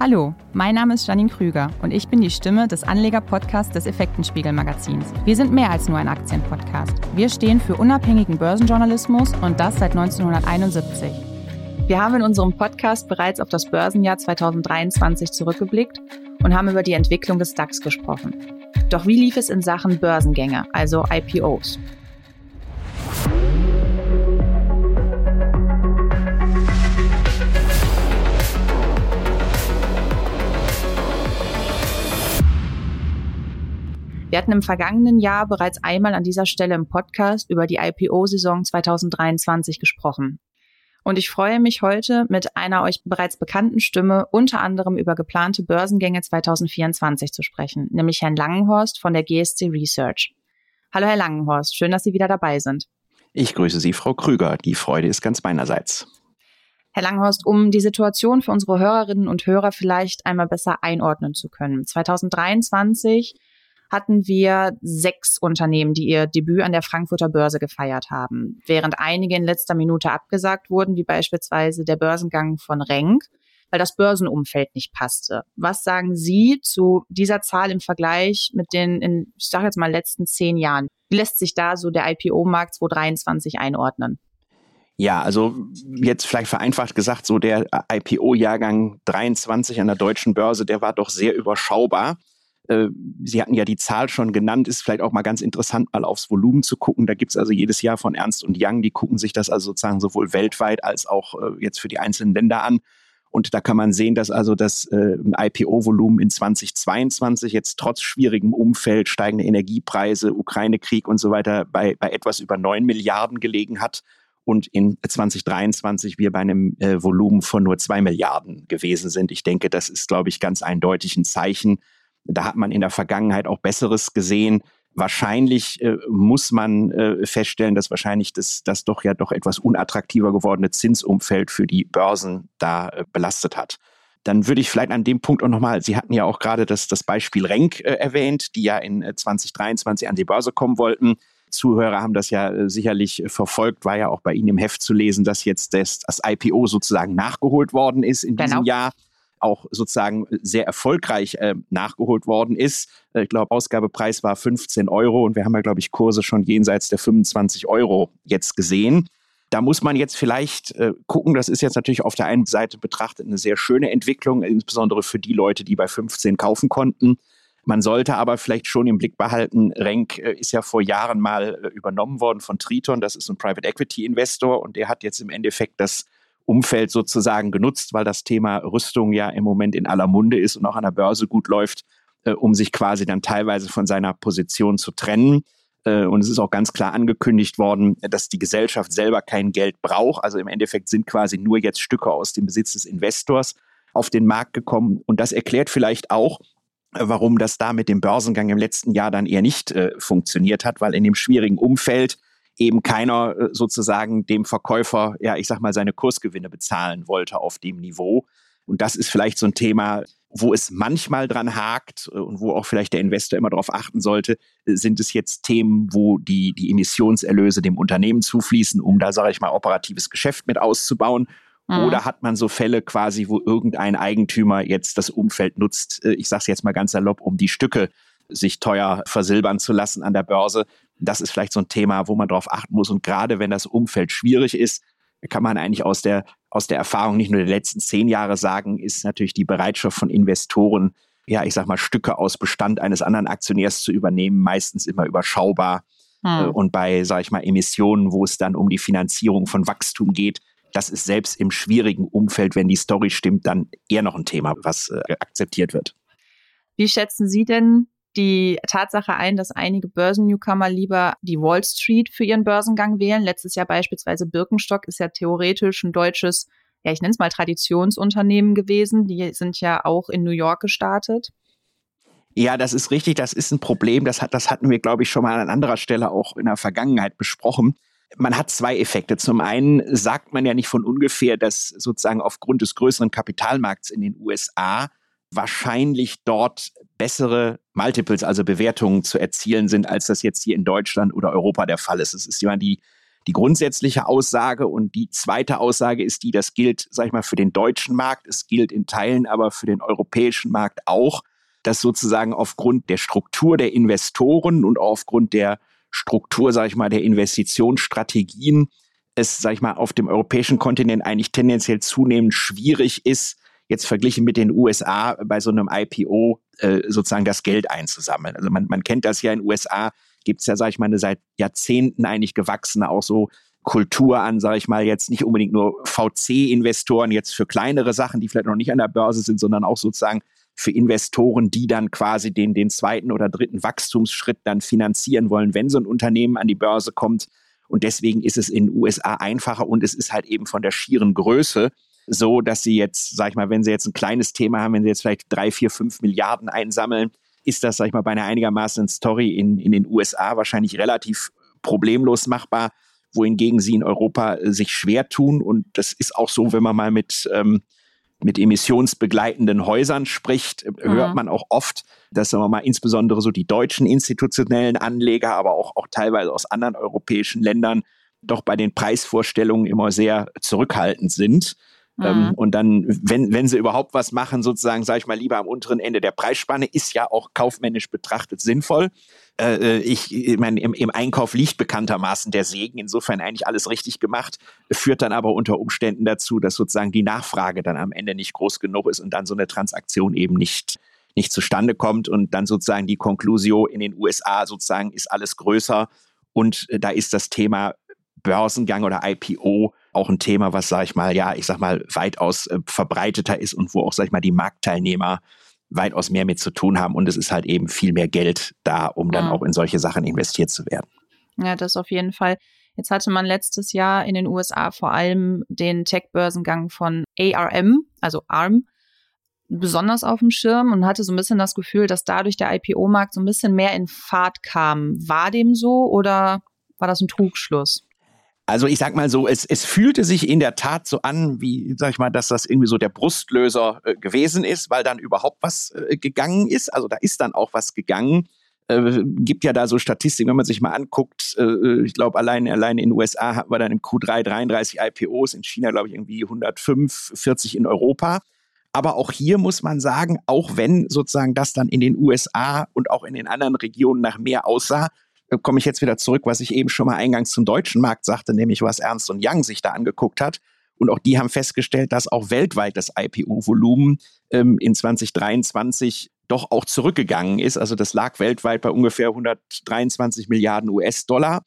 Hallo, mein Name ist Janine Krüger und ich bin die Stimme des Anleger-Podcasts des Effektenspiegel-Magazins. Wir sind mehr als nur ein Aktienpodcast. Wir stehen für unabhängigen Börsenjournalismus und das seit 1971. Wir haben in unserem Podcast bereits auf das Börsenjahr 2023 zurückgeblickt und haben über die Entwicklung des DAX gesprochen. Doch wie lief es in Sachen Börsengänge, also IPOs? Wir hatten im vergangenen Jahr bereits einmal an dieser Stelle im Podcast über die IPO-Saison 2023 gesprochen. Und ich freue mich heute mit einer euch bereits bekannten Stimme unter anderem über geplante Börsengänge 2024 zu sprechen, nämlich Herrn Langenhorst von der GSC Research. Hallo Herr Langenhorst, schön, dass Sie wieder dabei sind. Ich grüße Sie, Frau Krüger. Die Freude ist ganz meinerseits. Herr Langenhorst, um die Situation für unsere Hörerinnen und Hörer vielleicht einmal besser einordnen zu können. 2023 hatten wir sechs Unternehmen, die ihr Debüt an der Frankfurter Börse gefeiert haben, während einige in letzter Minute abgesagt wurden, wie beispielsweise der Börsengang von Renk, weil das Börsenumfeld nicht passte. Was sagen Sie zu dieser Zahl im Vergleich mit den, in, ich sage jetzt mal, letzten zehn Jahren? Wie lässt sich da so der IPO-Markt 2023 einordnen? Ja, also jetzt vielleicht vereinfacht gesagt, so der IPO-Jahrgang 23 an der deutschen Börse, der war doch sehr überschaubar. Äh, Sie hatten ja die Zahl schon genannt, ist vielleicht auch mal ganz interessant, mal aufs Volumen zu gucken. Da gibt es also jedes Jahr von Ernst und Young, die gucken sich das also sozusagen sowohl weltweit als auch äh, jetzt für die einzelnen Länder an. Und da kann man sehen, dass also das äh, IPO-Volumen in 2022 jetzt trotz schwierigem Umfeld, steigende Energiepreise, Ukraine-Krieg und so weiter bei, bei etwas über neun Milliarden gelegen hat und in 2023 wir bei einem äh, Volumen von nur zwei Milliarden gewesen sind. Ich denke, das ist, glaube ich, ganz eindeutig ein Zeichen, da hat man in der Vergangenheit auch Besseres gesehen. Wahrscheinlich äh, muss man äh, feststellen, dass wahrscheinlich das, das doch ja doch etwas unattraktiver gewordene Zinsumfeld für die Börsen da äh, belastet hat. Dann würde ich vielleicht an dem Punkt auch nochmal, Sie hatten ja auch gerade das, das Beispiel Renk äh, erwähnt, die ja in 2023 äh, an die Börse kommen wollten. Zuhörer haben das ja äh, sicherlich verfolgt, war ja auch bei Ihnen im Heft zu lesen, dass jetzt das, das IPO sozusagen nachgeholt worden ist in diesem genau. Jahr auch sozusagen sehr erfolgreich äh, nachgeholt worden ist. Äh, ich glaube, Ausgabepreis war 15 Euro und wir haben ja, glaube ich, Kurse schon jenseits der 25 Euro jetzt gesehen. Da muss man jetzt vielleicht äh, gucken, das ist jetzt natürlich auf der einen Seite betrachtet eine sehr schöne Entwicklung, insbesondere für die Leute, die bei 15 kaufen konnten. Man sollte aber vielleicht schon im Blick behalten, Renk äh, ist ja vor Jahren mal äh, übernommen worden von Triton, das ist ein Private Equity Investor und der hat jetzt im Endeffekt das Umfeld sozusagen genutzt, weil das Thema Rüstung ja im Moment in aller Munde ist und auch an der Börse gut läuft, äh, um sich quasi dann teilweise von seiner Position zu trennen. Äh, und es ist auch ganz klar angekündigt worden, dass die Gesellschaft selber kein Geld braucht. Also im Endeffekt sind quasi nur jetzt Stücke aus dem Besitz des Investors auf den Markt gekommen. Und das erklärt vielleicht auch, äh, warum das da mit dem Börsengang im letzten Jahr dann eher nicht äh, funktioniert hat, weil in dem schwierigen Umfeld eben keiner äh, sozusagen dem Verkäufer, ja, ich sag mal, seine Kursgewinne bezahlen wollte auf dem Niveau. Und das ist vielleicht so ein Thema, wo es manchmal dran hakt äh, und wo auch vielleicht der Investor immer darauf achten sollte, äh, sind es jetzt Themen, wo die, die Emissionserlöse dem Unternehmen zufließen, um da, sage ich mal, operatives Geschäft mit auszubauen. Mhm. Oder hat man so Fälle quasi, wo irgendein Eigentümer jetzt das Umfeld nutzt, ich sage es jetzt mal ganz salopp, um die Stücke sich teuer versilbern zu lassen an der Börse das ist vielleicht so ein Thema, wo man darauf achten muss. Und gerade wenn das Umfeld schwierig ist, kann man eigentlich aus der, aus der Erfahrung nicht nur der letzten zehn Jahre sagen, ist natürlich die Bereitschaft von Investoren, ja, ich sag mal, Stücke aus Bestand eines anderen Aktionärs zu übernehmen, meistens immer überschaubar. Hm. Und bei, sag ich mal, Emissionen, wo es dann um die Finanzierung von Wachstum geht, das ist selbst im schwierigen Umfeld, wenn die Story stimmt, dann eher noch ein Thema, was äh, akzeptiert wird. Wie schätzen Sie denn die Tatsache ein, dass einige Börsennewcomer lieber die Wall Street für ihren Börsengang wählen. Letztes Jahr beispielsweise Birkenstock ist ja theoretisch ein deutsches, ja, ich nenne es mal Traditionsunternehmen gewesen. Die sind ja auch in New York gestartet. Ja, das ist richtig. Das ist ein Problem. Das, hat, das hatten wir, glaube ich, schon mal an anderer Stelle auch in der Vergangenheit besprochen. Man hat zwei Effekte. Zum einen sagt man ja nicht von ungefähr, dass sozusagen aufgrund des größeren Kapitalmarkts in den USA wahrscheinlich dort bessere Multiples, also Bewertungen zu erzielen sind, als das jetzt hier in Deutschland oder Europa der Fall ist. Es ist immer die, die grundsätzliche Aussage. Und die zweite Aussage ist die, das gilt, sag ich mal, für den deutschen Markt, es gilt in Teilen aber für den europäischen Markt auch, dass sozusagen aufgrund der Struktur der Investoren und aufgrund der Struktur, sage ich mal, der Investitionsstrategien es, sage ich mal, auf dem europäischen Kontinent eigentlich tendenziell zunehmend schwierig ist, jetzt verglichen mit den USA bei so einem IPO äh, sozusagen das Geld einzusammeln. Also man, man kennt das ja in den USA, gibt es ja, sage ich mal, eine seit Jahrzehnten eigentlich gewachsene auch so Kultur an, sage ich mal, jetzt nicht unbedingt nur VC-Investoren jetzt für kleinere Sachen, die vielleicht noch nicht an der Börse sind, sondern auch sozusagen für Investoren, die dann quasi den, den zweiten oder dritten Wachstumsschritt dann finanzieren wollen, wenn so ein Unternehmen an die Börse kommt. Und deswegen ist es in den USA einfacher und es ist halt eben von der schieren Größe so, dass sie jetzt, sag ich mal, wenn sie jetzt ein kleines Thema haben, wenn sie jetzt vielleicht drei, vier, fünf Milliarden einsammeln, ist das, sag ich mal, bei einer einigermaßen Story in, in den USA wahrscheinlich relativ problemlos machbar, wohingegen sie in Europa äh, sich schwer tun. Und das ist auch so, wenn man mal mit ähm, mit emissionsbegleitenden Häusern spricht, äh, hört mhm. man auch oft, dass sagen wir mal insbesondere so die deutschen institutionellen Anleger, aber auch, auch teilweise aus anderen europäischen Ländern doch bei den Preisvorstellungen immer sehr zurückhaltend sind. Ähm, mhm. und dann, wenn, wenn sie überhaupt was machen, sozusagen, sage ich mal, lieber am unteren Ende der Preisspanne, ist ja auch kaufmännisch betrachtet sinnvoll. Äh, äh, ich, ich meine, im, im Einkauf liegt bekanntermaßen der Segen, insofern eigentlich alles richtig gemacht, führt dann aber unter Umständen dazu, dass sozusagen die Nachfrage dann am Ende nicht groß genug ist und dann so eine Transaktion eben nicht nicht zustande kommt und dann sozusagen die Konklusio in den USA sozusagen ist alles größer und äh, da ist das Thema Börsengang oder IPO auch ein Thema, was, sage ich mal, ja, ich sag mal, weitaus äh, verbreiteter ist und wo auch, sag ich mal, die Marktteilnehmer weitaus mehr mit zu tun haben und es ist halt eben viel mehr Geld da, um dann mhm. auch in solche Sachen investiert zu werden. Ja, das auf jeden Fall. Jetzt hatte man letztes Jahr in den USA vor allem den Tech-Börsengang von ARM, also ARM, besonders auf dem Schirm und hatte so ein bisschen das Gefühl, dass dadurch der IPO-Markt so ein bisschen mehr in Fahrt kam. War dem so oder war das ein Trugschluss? Also ich sag mal so, es, es fühlte sich in der Tat so an, wie, sag ich mal, dass das irgendwie so der Brustlöser äh, gewesen ist, weil dann überhaupt was äh, gegangen ist. Also da ist dann auch was gegangen. Äh, gibt ja da so Statistiken, wenn man sich mal anguckt, äh, ich glaube, allein, allein in den USA hatten wir dann im Q3 33 IPOs, in China, glaube ich, irgendwie 105, 40 in Europa. Aber auch hier muss man sagen, auch wenn sozusagen das dann in den USA und auch in den anderen Regionen nach mehr aussah, komme ich jetzt wieder zurück, was ich eben schon mal eingangs zum deutschen Markt sagte, nämlich was Ernst und Young sich da angeguckt hat. Und auch die haben festgestellt, dass auch weltweit das IPO-Volumen ähm, in 2023 doch auch zurückgegangen ist. Also das lag weltweit bei ungefähr 123 Milliarden US-Dollar.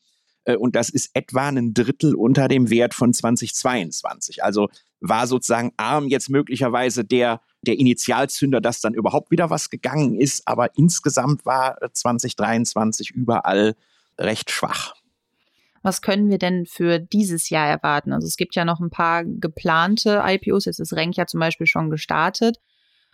Äh, und das ist etwa ein Drittel unter dem Wert von 2022. Also war sozusagen ARM jetzt möglicherweise der, der Initialzünder, dass dann überhaupt wieder was gegangen ist. Aber insgesamt war 2023 überall recht schwach. Was können wir denn für dieses Jahr erwarten? Also es gibt ja noch ein paar geplante IPOs. Jetzt ist Renk ja zum Beispiel schon gestartet.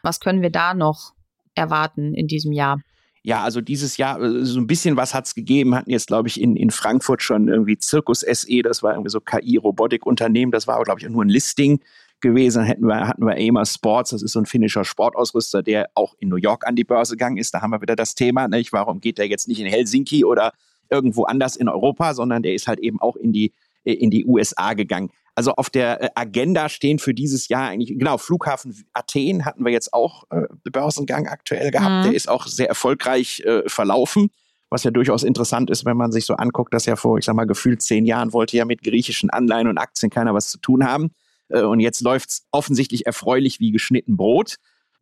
Was können wir da noch erwarten in diesem Jahr? Ja, also dieses Jahr, äh, so ein bisschen was hat es gegeben, hatten jetzt, glaube ich, in, in Frankfurt schon irgendwie Zirkus SE, das war irgendwie so KI-Robotik-Unternehmen, das war aber, glaube ich, nur ein Listing gewesen. Dann hätten wir, hatten wir Amer Sports, das ist so ein finnischer Sportausrüster, der auch in New York an die Börse gegangen ist. Da haben wir wieder das Thema, nicht? warum geht der jetzt nicht in Helsinki oder irgendwo anders in Europa, sondern der ist halt eben auch in die, äh, in die USA gegangen. Also auf der äh, Agenda stehen für dieses Jahr eigentlich, genau, Flughafen Athen hatten wir jetzt auch äh, Börsengang aktuell gehabt. Mhm. Der ist auch sehr erfolgreich äh, verlaufen, was ja durchaus interessant ist, wenn man sich so anguckt, dass ja vor, ich sag mal, gefühlt zehn Jahren wollte ja mit griechischen Anleihen und Aktien keiner was zu tun haben. Äh, und jetzt läuft's offensichtlich erfreulich wie geschnitten Brot.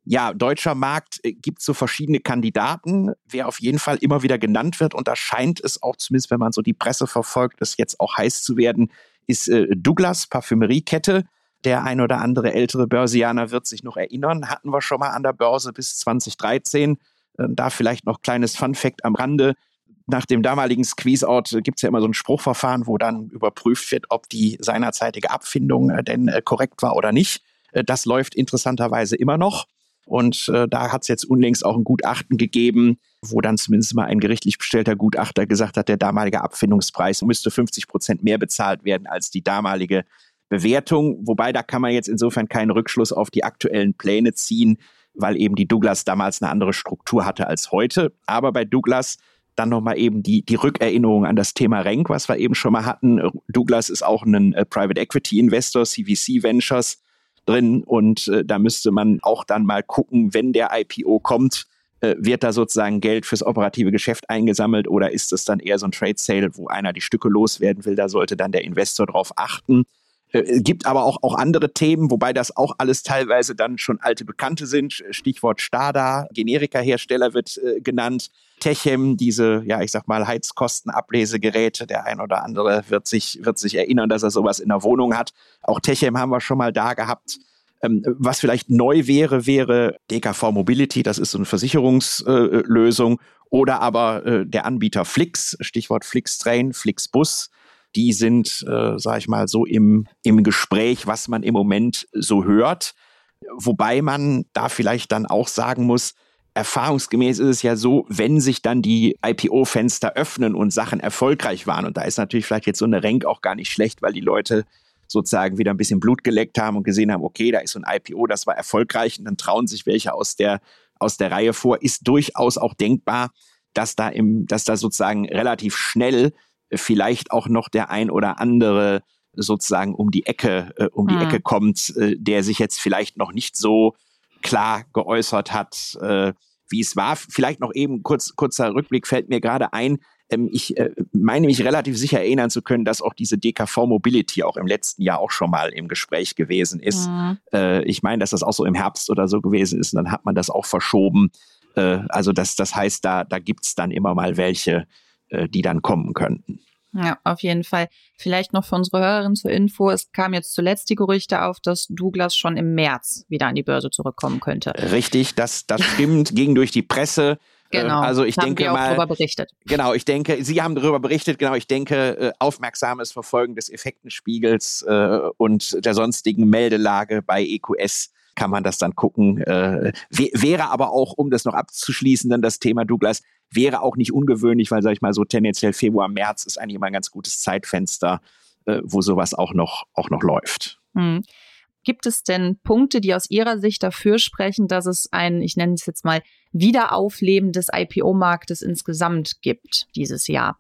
Ja, deutscher Markt äh, gibt so verschiedene Kandidaten, wer auf jeden Fall immer wieder genannt wird. Und da scheint es auch, zumindest wenn man so die Presse verfolgt, es jetzt auch heiß zu werden, ist äh, Douglas Parfümeriekette. Der ein oder andere ältere Börsianer wird sich noch erinnern. Hatten wir schon mal an der Börse bis 2013. Äh, da vielleicht noch kleines Fun Fact am Rande. Nach dem damaligen Squeeze-Out gibt es ja immer so ein Spruchverfahren, wo dann überprüft wird, ob die seinerzeitige Abfindung äh, denn äh, korrekt war oder nicht. Äh, das läuft interessanterweise immer noch. Und äh, da hat es jetzt unlängst auch ein Gutachten gegeben, wo dann zumindest mal ein gerichtlich bestellter Gutachter gesagt hat, der damalige Abfindungspreis müsste 50 Prozent mehr bezahlt werden als die damalige Bewertung. Wobei da kann man jetzt insofern keinen Rückschluss auf die aktuellen Pläne ziehen, weil eben die Douglas damals eine andere Struktur hatte als heute. Aber bei Douglas Dann nochmal eben die, die Rückerinnerung an das Thema Renk, was wir eben schon mal hatten. Douglas ist auch ein äh, Private Equity Investor, CVC Ventures drin und äh, da müsste man auch dann mal gucken, wenn der IPO kommt, wird da sozusagen Geld fürs operative Geschäft eingesammelt oder ist es dann eher so ein Trade Sale, wo einer die Stücke loswerden will? Da sollte dann der Investor drauf achten. Äh, gibt aber auch, auch andere Themen, wobei das auch alles teilweise dann schon alte Bekannte sind. Stichwort Stada, Generikahersteller wird äh, genannt. Techem, diese, ja, ich sag mal, Heizkostenablesegeräte. Der ein oder andere wird sich, wird sich erinnern, dass er sowas in der Wohnung hat. Auch Techem haben wir schon mal da gehabt. Ähm, was vielleicht neu wäre, wäre DKV Mobility. Das ist so eine Versicherungslösung. Oder aber äh, der Anbieter Flix, Stichwort Flixtrain, Flixbus die sind, äh, sage ich mal, so im, im Gespräch, was man im Moment so hört. Wobei man da vielleicht dann auch sagen muss, erfahrungsgemäß ist es ja so, wenn sich dann die IPO-Fenster öffnen und Sachen erfolgreich waren, und da ist natürlich vielleicht jetzt so eine Rank auch gar nicht schlecht, weil die Leute sozusagen wieder ein bisschen Blut geleckt haben und gesehen haben, okay, da ist so ein IPO, das war erfolgreich und dann trauen sich welche aus der, aus der Reihe vor, ist durchaus auch denkbar, dass da im, dass da sozusagen relativ schnell vielleicht auch noch der ein oder andere sozusagen um die Ecke, äh, um die mhm. Ecke kommt, äh, der sich jetzt vielleicht noch nicht so klar geäußert hat, äh, wie es war. Vielleicht noch eben kurz, kurzer Rückblick fällt mir gerade ein. Ähm, ich äh, meine mich relativ sicher erinnern zu können, dass auch diese DKV Mobility auch im letzten Jahr auch schon mal im Gespräch gewesen ist. Mhm. Äh, ich meine, dass das auch so im Herbst oder so gewesen ist und dann hat man das auch verschoben. Äh, also das, das heißt, da, da gibt's dann immer mal welche, äh, die dann kommen könnten. Ja, auf jeden Fall. Vielleicht noch für unsere Hörerin zur Info. Es kam jetzt zuletzt die Gerüchte auf, dass Douglas schon im März wieder an die Börse zurückkommen könnte. Richtig, das, das stimmt, ging durch die Presse. Äh, genau. Also ich haben denke mal, darüber berichtet. Genau, ich denke, Sie haben darüber berichtet. Genau, ich denke, äh, aufmerksames Verfolgen des Effektenspiegels äh, und der sonstigen Meldelage bei EQS kann man das dann gucken. Äh, wäre aber auch, um das noch abzuschließen, dann das Thema Douglas, wäre auch nicht ungewöhnlich, weil, sag ich mal, so tendenziell Februar, März ist eigentlich immer ein ganz gutes Zeitfenster, äh, wo sowas auch noch, auch noch läuft. Hm. Gibt es denn Punkte, die aus Ihrer Sicht dafür sprechen, dass es ein, ich nenne es jetzt mal, Wiederaufleben des IPO-Marktes insgesamt gibt dieses Jahr?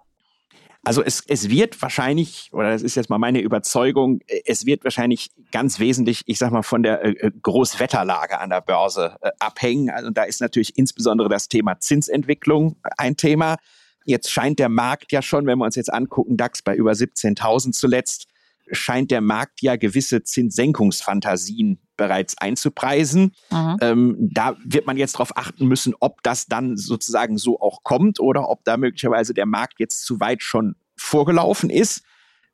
Also es, es wird wahrscheinlich, oder das ist jetzt mal meine Überzeugung, es wird wahrscheinlich ganz wesentlich, ich sag mal, von der äh, Großwetterlage an der Börse äh, abhängen. Also da ist natürlich insbesondere das Thema Zinsentwicklung ein Thema. Jetzt scheint der Markt ja schon, wenn wir uns jetzt angucken, DAX bei über 17.000 zuletzt, scheint der Markt ja gewisse Zinssenkungsfantasien bereits einzupreisen. Mhm. Ähm, da wird man jetzt darauf achten müssen, ob das dann sozusagen so auch kommt oder ob da möglicherweise der Markt jetzt zu weit schon vorgelaufen ist.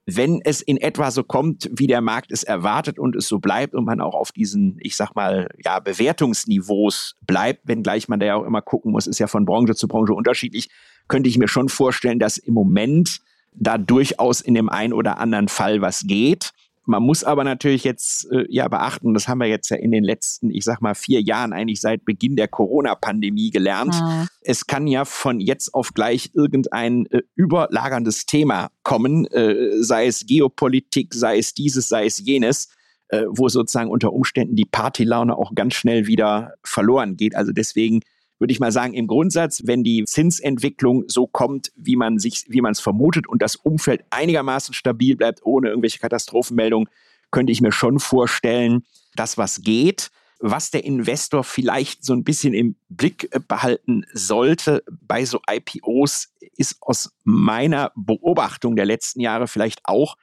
Wenn es in etwa so kommt, wie der Markt es erwartet und es so bleibt und man auch auf diesen, ich sag mal, ja, Bewertungsniveaus bleibt, wenngleich man da ja auch immer gucken muss, ist ja von Branche zu Branche unterschiedlich, könnte ich mir schon vorstellen, dass im Moment da durchaus in dem einen oder anderen Fall was geht. Man muss aber natürlich jetzt äh, ja beachten, das haben wir jetzt ja in den letzten, ich sag mal, vier Jahren eigentlich seit Beginn der Corona-Pandemie gelernt. Mhm. Es kann ja von jetzt auf gleich irgendein äh, überlagerndes Thema kommen, äh, sei es Geopolitik, sei es dieses, sei es jenes, äh, wo sozusagen unter Umständen die Partylaune auch ganz schnell wieder verloren geht. Also deswegen würde ich mal sagen, im Grundsatz, wenn die Zinsentwicklung so kommt, wie man sich, wie man es vermutet und das Umfeld einigermaßen stabil bleibt, ohne irgendwelche Katastrophenmeldungen, könnte ich mir schon vorstellen, dass was geht. Was der Investor vielleicht so ein bisschen im Blick behalten sollte bei so IPOs, ist aus meiner Beobachtung der letzten Jahre vielleicht auch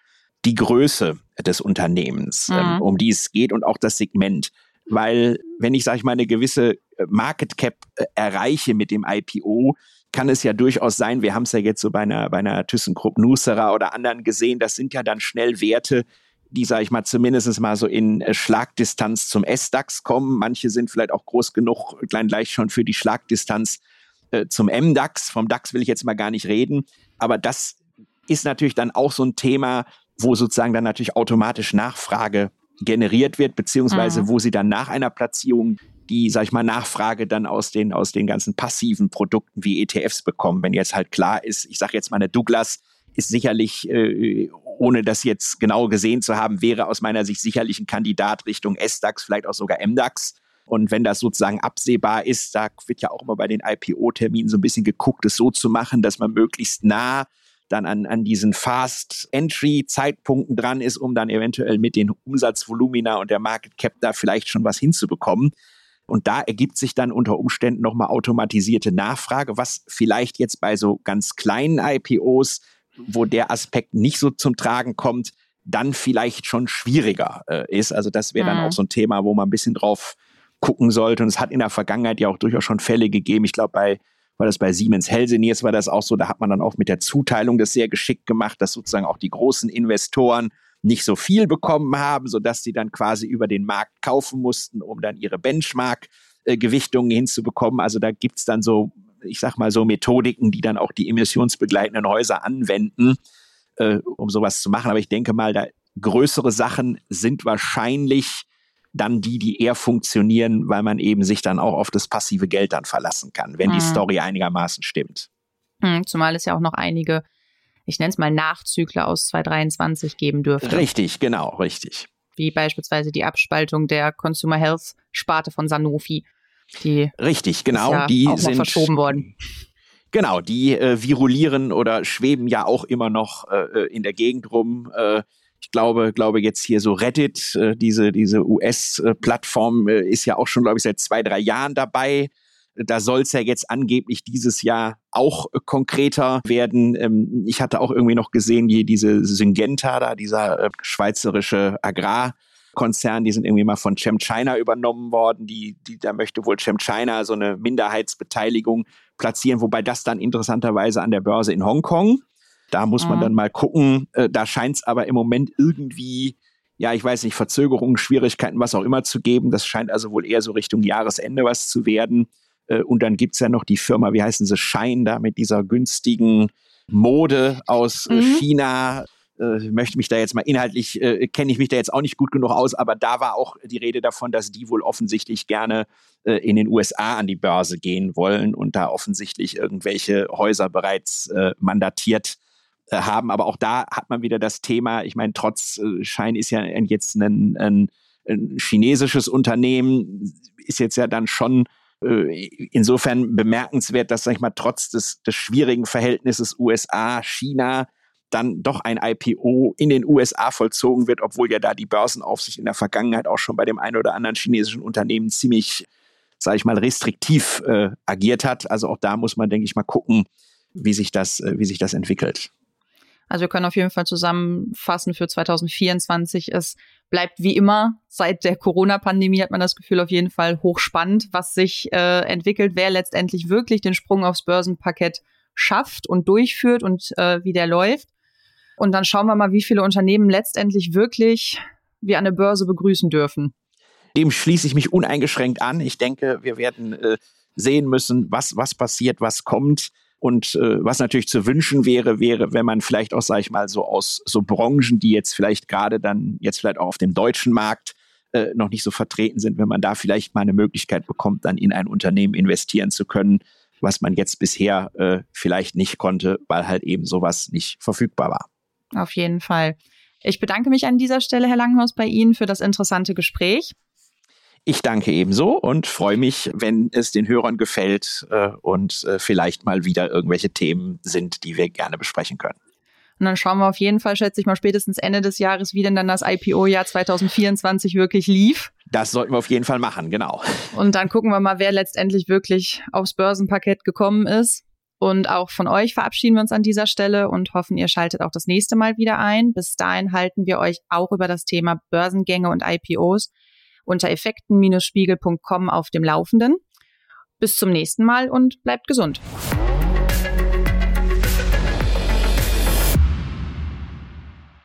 die Größe des Unternehmens, mhm. ähm, um die es geht und auch das Segment weil wenn ich, sage ich mal, eine gewisse Market Cap äh, erreiche mit dem IPO, kann es ja durchaus sein, wir haben es ja jetzt so bei einer, bei einer ThyssenKrupp Nussera oder anderen gesehen, das sind ja dann schnell Werte, die, sage ich mal, zumindest mal so in äh, Schlagdistanz zum S-DAX kommen. Manche sind vielleicht auch groß genug, klein gleich schon für die Schlagdistanz äh, zum M-DAX. Vom DAX will ich jetzt mal gar nicht reden. Aber das ist natürlich dann auch so ein Thema, wo sozusagen dann natürlich automatisch Nachfrage generiert wird, beziehungsweise mhm. wo sie dann nach einer Platzierung die, sag ich mal, Nachfrage dann aus den, aus den ganzen passiven Produkten wie ETFs bekommen. Wenn jetzt halt klar ist, ich sage jetzt mal, eine Douglas ist sicherlich, äh, ohne das jetzt genau gesehen zu haben, wäre aus meiner Sicht sicherlich ein Kandidat Richtung S-DAX, vielleicht auch sogar M-DAX. Und wenn das sozusagen absehbar ist, da wird ja auch immer bei den IPO-Terminen so ein bisschen geguckt, es so zu machen, dass man möglichst nah dann an, an diesen Fast-Entry-Zeitpunkten dran ist, um dann eventuell mit den Umsatzvolumina und der Market Cap da vielleicht schon was hinzubekommen. Und da ergibt sich dann unter Umständen nochmal automatisierte Nachfrage, was vielleicht jetzt bei so ganz kleinen IPOs, wo der Aspekt nicht so zum Tragen kommt, dann vielleicht schon schwieriger äh, ist. Also das wäre dann mhm. auch so ein Thema, wo man ein bisschen drauf gucken sollte. Und es hat in der Vergangenheit ja auch durchaus schon Fälle gegeben. Ich glaube, bei war das bei Siemens Healthineers war das auch so, da hat man dann auch mit der Zuteilung das sehr geschickt gemacht, dass sozusagen auch die großen Investoren nicht so viel bekommen haben, sodass sie dann quasi über den Markt kaufen mussten, um dann ihre Benchmark-Gewichtungen hinzubekommen. Also da gibt's dann so, ich sag mal so Methodiken, die dann auch die emissionsbegleitenden Häuser anwenden, äh, um sowas zu machen. Aber ich denke mal, da größere Sachen sind wahrscheinlich dann die, die eher funktionieren, weil man eben sich dann auch auf das passive Geld dann verlassen kann, wenn mhm. die Story einigermaßen stimmt. Mhm, zumal es ja auch noch einige, ich nenne es mal Nachzügler aus 2023 geben dürfte. Richtig, genau, richtig. Wie beispielsweise die Abspaltung der Consumer Health Sparte von Sanofi. Die richtig, genau, ja die sind verschoben worden. Genau, die äh, virulieren oder schweben ja auch immer noch äh, äh in der Gegend rum. Äh, ich glaube, glaube jetzt hier so Reddit, äh, diese, diese US-Plattform äh, ist ja auch schon, glaube ich, seit zwei, drei Jahren dabei. Da soll es ja jetzt angeblich dieses Jahr auch konkreter werden. Ähm, ich hatte auch irgendwie noch gesehen, die, diese Syngenta, da, dieser äh, schweizerische Agrarkonzern, die sind irgendwie mal von ChemChina übernommen worden. Die, die, da möchte wohl ChemChina so eine Minderheitsbeteiligung platzieren, wobei das dann interessanterweise an der Börse in Hongkong da muss man mhm. dann mal gucken. Äh, da scheint es aber im Moment irgendwie, ja, ich weiß nicht, Verzögerungen, Schwierigkeiten, was auch immer zu geben. Das scheint also wohl eher so Richtung Jahresende was zu werden. Äh, und dann gibt's ja noch die Firma, wie heißen sie, Shine, da mit dieser günstigen Mode aus äh, mhm. China. Ich möchte mich da jetzt mal inhaltlich, äh, kenne ich mich da jetzt auch nicht gut genug aus, aber da war auch die Rede davon, dass die wohl offensichtlich gerne äh, in den USA an die Börse gehen wollen und da offensichtlich irgendwelche Häuser bereits äh, mandatiert äh, haben. Aber auch da hat man wieder das Thema, ich meine, trotz äh, Schein ist ja jetzt ein, ein, ein chinesisches Unternehmen, ist jetzt ja dann schon äh, insofern bemerkenswert, dass, sag ich mal, trotz des, des schwierigen Verhältnisses USA-China dann doch ein IPO in den USA vollzogen wird, obwohl ja da die Börsenaufsicht in der Vergangenheit auch schon bei dem einen oder anderen chinesischen Unternehmen ziemlich, sage ich mal, restriktiv äh, agiert hat. Also auch da muss man, denke ich mal, gucken, wie sich das, äh, wie sich das entwickelt. Also wir können auf jeden Fall zusammenfassen für 2024. Es bleibt wie immer. Seit der Corona-Pandemie hat man das Gefühl auf jeden Fall hochspannend, was sich äh, entwickelt, wer letztendlich wirklich den Sprung aufs Börsenparkett schafft und durchführt und äh, wie der läuft. Und dann schauen wir mal, wie viele Unternehmen letztendlich wirklich wir an der Börse begrüßen dürfen. Dem schließe ich mich uneingeschränkt an. Ich denke, wir werden äh, sehen müssen, was, was passiert, was kommt. Und äh, was natürlich zu wünschen wäre, wäre, wenn man vielleicht auch, sage ich mal, so aus so Branchen, die jetzt vielleicht gerade dann jetzt vielleicht auch auf dem deutschen Markt äh, noch nicht so vertreten sind, wenn man da vielleicht mal eine Möglichkeit bekommt, dann in ein Unternehmen investieren zu können, was man jetzt bisher äh, vielleicht nicht konnte, weil halt eben sowas nicht verfügbar war. Auf jeden Fall. Ich bedanke mich an dieser Stelle, Herr Langhaus, bei Ihnen für das interessante Gespräch. Ich danke ebenso und freue mich, wenn es den Hörern gefällt äh, und äh, vielleicht mal wieder irgendwelche Themen sind, die wir gerne besprechen können. Und dann schauen wir auf jeden Fall, schätze ich mal, spätestens Ende des Jahres, wie denn dann das IPO-Jahr 2024 wirklich lief. Das sollten wir auf jeden Fall machen, genau. Und dann gucken wir mal, wer letztendlich wirklich aufs Börsenparkett gekommen ist. Und auch von euch verabschieden wir uns an dieser Stelle und hoffen, ihr schaltet auch das nächste Mal wieder ein. Bis dahin halten wir euch auch über das Thema Börsengänge und IPOs unter effekten-spiegel.com auf dem Laufenden. Bis zum nächsten Mal und bleibt gesund.